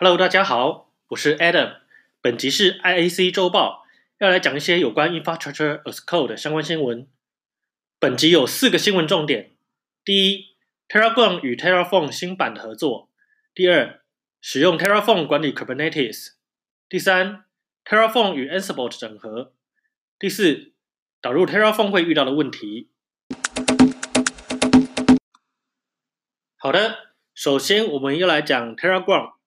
Hello，大家好，我是 Adam。本集是 IAC 周报，要来讲一些有关 Infrastructure as Code 的相关新闻。本集有四个新闻重点：第一，Terragon 与 Terraform 新版的合作；第二，使用 Terraform 管理 Kubernetes；第三，Terraform 与 Ansible 的整合；第四，导入 Terraform 会遇到的问题。好的，首先我们要来讲 Terragon。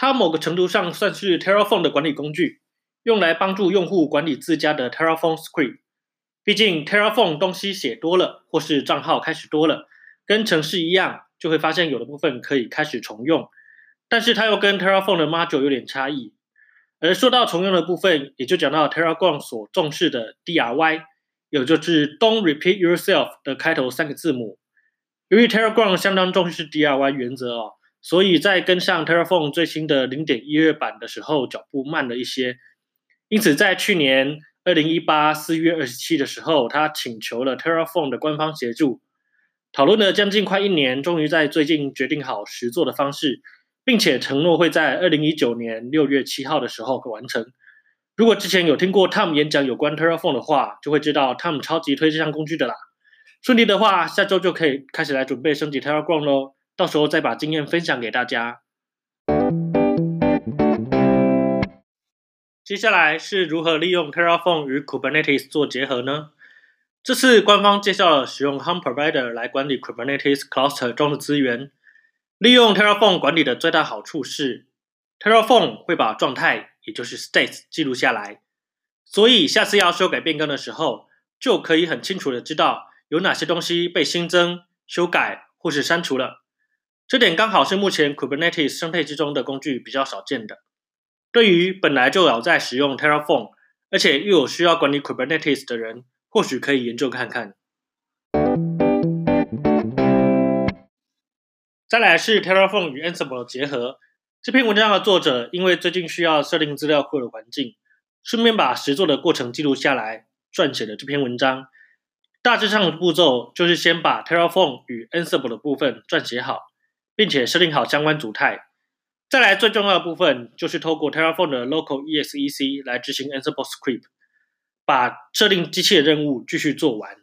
它某个程度上算是 Terraform 的管理工具，用来帮助用户管理自家的 Terraform script。毕竟 Terraform 东西写多了，或是账号开始多了，跟程式一样，就会发现有的部分可以开始重用。但是它又跟 Terraform 的 module 有点差异。而说到重用的部分，也就讲到 Terragon 所重视的 DRY，也就是 Don't Repeat Yourself 的开头三个字母。由于 Terragon 相当重视 DRY 原则哦。所以在跟上 Terraform 最新的零点一二版的时候，脚步慢了一些。因此，在去年二零一八四月二十七的时候，他请求了 Terraform 的官方协助，讨论了将近快一年，终于在最近决定好实作的方式，并且承诺会在二零一九年六月七号的时候完成。如果之前有听过 Tom 演讲有关 Terraform 的话，就会知道 Tom 超级推这项工具的啦。顺利的话，下周就可以开始来准备升级 Terraform 喽。到时候再把经验分享给大家。接下来是如何利用 Terraform 与 Kubernetes 做结合呢？这次官方介绍了使用 Helm Provider 来管理 Kubernetes Cluster 中的资源。利用 Terraform 管理的最大好处是，Terraform 会把状态，也就是 states 记录下来，所以下次要修改变更的时候，就可以很清楚的知道有哪些东西被新增、修改或是删除了。这点刚好是目前 Kubernetes 生态之中的工具比较少见的。对于本来就有在使用 Terraform，而且又有需要管理 Kubernetes 的人，或许可以研究看看。再来是 Terraform 与 Ansible 的结合。这篇文章的作者因为最近需要设定资料库的环境，顺便把实作的过程记录下来，撰写了这篇文章。大致上的步骤就是先把 Terraform 与 Ansible 的部分撰写好。并且设定好相关组态，再来最重要的部分就是透过 Terraform 的 Local exec 来执行 Ansible Script，把设定机器的任务继续做完。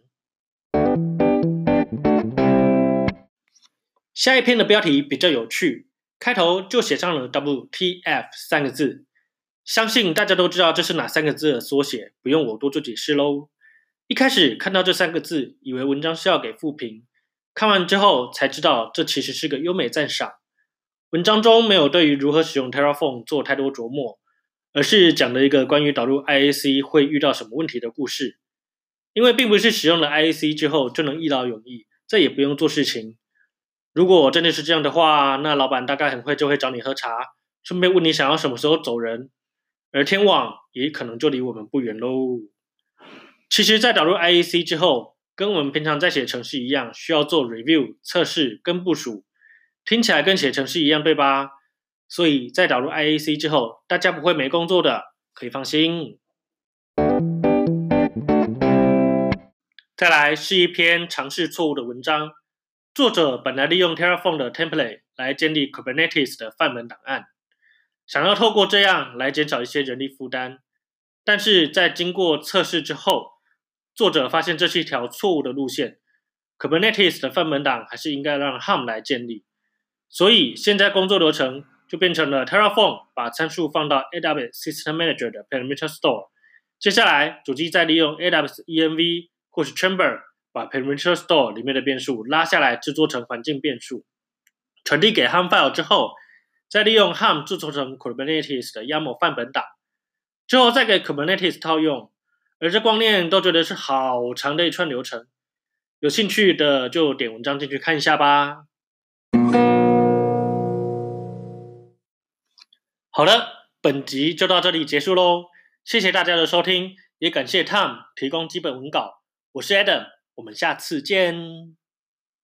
下一篇的标题比较有趣，开头就写上了 WTF 三个字，相信大家都知道这是哪三个字的缩写，不用我多做解释喽。一开始看到这三个字，以为文章是要给负评。看完之后才知道，这其实是个优美赞赏。文章中没有对于如何使用 Terraform 做太多琢磨，而是讲了一个关于导入 IAC 会遇到什么问题的故事。因为并不是使用了 IAC 之后就能一劳永逸，再也不用做事情。如果真的是这样的话，那老板大概很快就会找你喝茶，顺便问你想要什么时候走人，而天网也可能就离我们不远喽。其实，在导入 IAC 之后，跟我们平常在写程式一样，需要做 review 测试跟部署，听起来跟写程式一样，对吧？所以在导入 IAC 之后，大家不会没工作的，可以放心。再来是一篇尝试错误的文章，作者本来利用 Terraform 的 template 来建立 Kubernetes 的范本档案，想要透过这样来减少一些人力负担，但是在经过测试之后，作者发现这是一条错误的路线，Kubernetes 的范本档还是应该让 Helm 来建立，所以现在工作流程就变成了 Terraform 把参数放到 AWS System Manager 的 Parameter Store，接下来主机再利用 AWS ENV 或是 Chamber 把 Parameter Store 里面的变数拉下来制作成环境变数，传递给 Helm file 之后，再利用 Helm 制作成 Kubernetes 的 YAML 范本档，之后再给 Kubernetes 套用。而这光链都觉得是好长的一串流程，有兴趣的就点文章进去看一下吧。好了，本集就到这里结束喽，谢谢大家的收听，也感谢 Tom 提供基本文稿。我是 Adam，我们下次见。